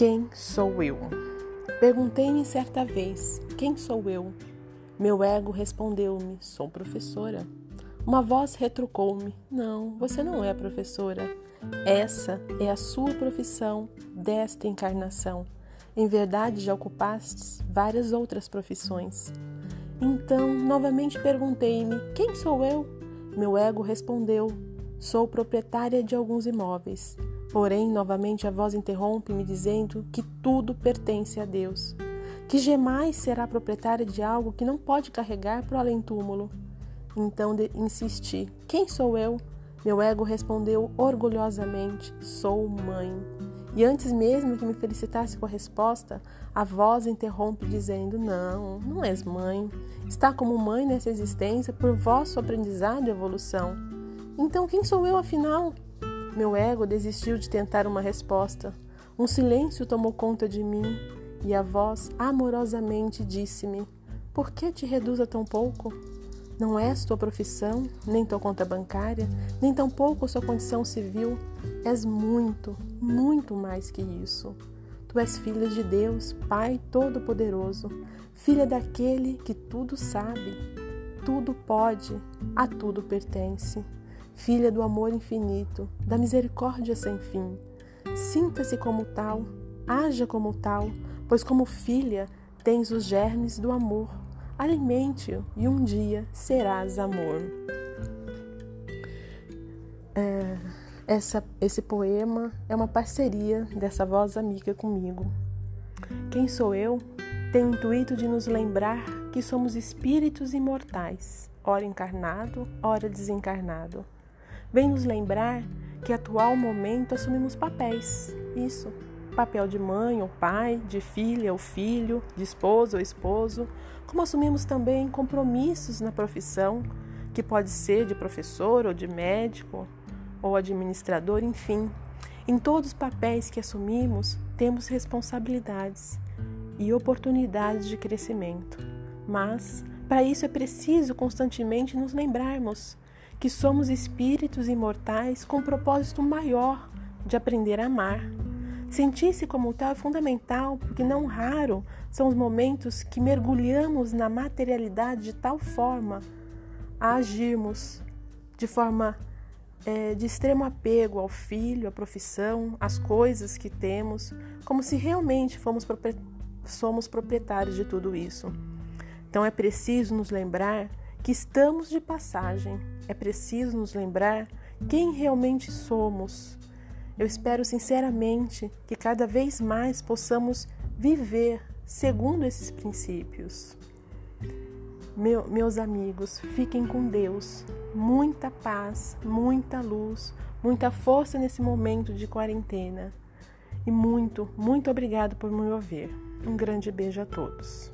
Quem sou eu? Perguntei-me certa vez: Quem sou eu? Meu ego respondeu-me: Sou professora. Uma voz retrucou-me: Não, você não é professora. Essa é a sua profissão desta encarnação. Em verdade, já ocupastes várias outras profissões. Então, novamente perguntei-me: Quem sou eu? Meu ego respondeu: Sou proprietária de alguns imóveis. Porém, novamente a voz interrompe-me dizendo que tudo pertence a Deus, que jamais será proprietária de algo que não pode carregar para o além-túmulo. Então insisti: Quem sou eu? Meu ego respondeu orgulhosamente: Sou mãe. E antes mesmo que me felicitasse com a resposta, a voz interrompe dizendo: Não, não és mãe. Está como mãe nessa existência por vosso aprendizado e evolução. Então quem sou eu afinal? Meu ego desistiu de tentar uma resposta. Um silêncio tomou conta de mim e a voz amorosamente disse-me: Por que te reduz a tão pouco? Não és tua profissão, nem tua conta bancária, nem tampouco sua condição civil. És muito, muito mais que isso. Tu és filha de Deus, Pai Todo-Poderoso, filha daquele que tudo sabe, tudo pode, a tudo pertence filha do amor infinito, da misericórdia sem fim. Sinta-se como tal, haja como tal, pois como filha tens os germes do amor. Alimente-o e um dia serás amor. É, essa, esse poema é uma parceria dessa voz amiga comigo. Quem sou eu? Tem o intuito de nos lembrar que somos espíritos imortais, ora encarnado, ora desencarnado vem nos lembrar que atual momento assumimos papéis. Isso, papel de mãe ou pai, de filha ou filho, de esposa ou esposo, como assumimos também compromissos na profissão, que pode ser de professor ou de médico ou administrador, enfim. Em todos os papéis que assumimos, temos responsabilidades e oportunidades de crescimento. Mas, para isso é preciso constantemente nos lembrarmos que somos espíritos imortais com propósito maior de aprender a amar. Sentir-se como tal é fundamental, porque não raro são os momentos que mergulhamos na materialidade de tal forma a agirmos de forma é, de extremo apego ao filho, à profissão, às coisas que temos, como se realmente fomos somos proprietários de tudo isso. Então é preciso nos lembrar que estamos de passagem. É preciso nos lembrar quem realmente somos. Eu espero sinceramente que cada vez mais possamos viver segundo esses princípios. Meu, meus amigos, fiquem com Deus. Muita paz, muita luz, muita força nesse momento de quarentena. E muito, muito obrigado por me ouvir. Um grande beijo a todos.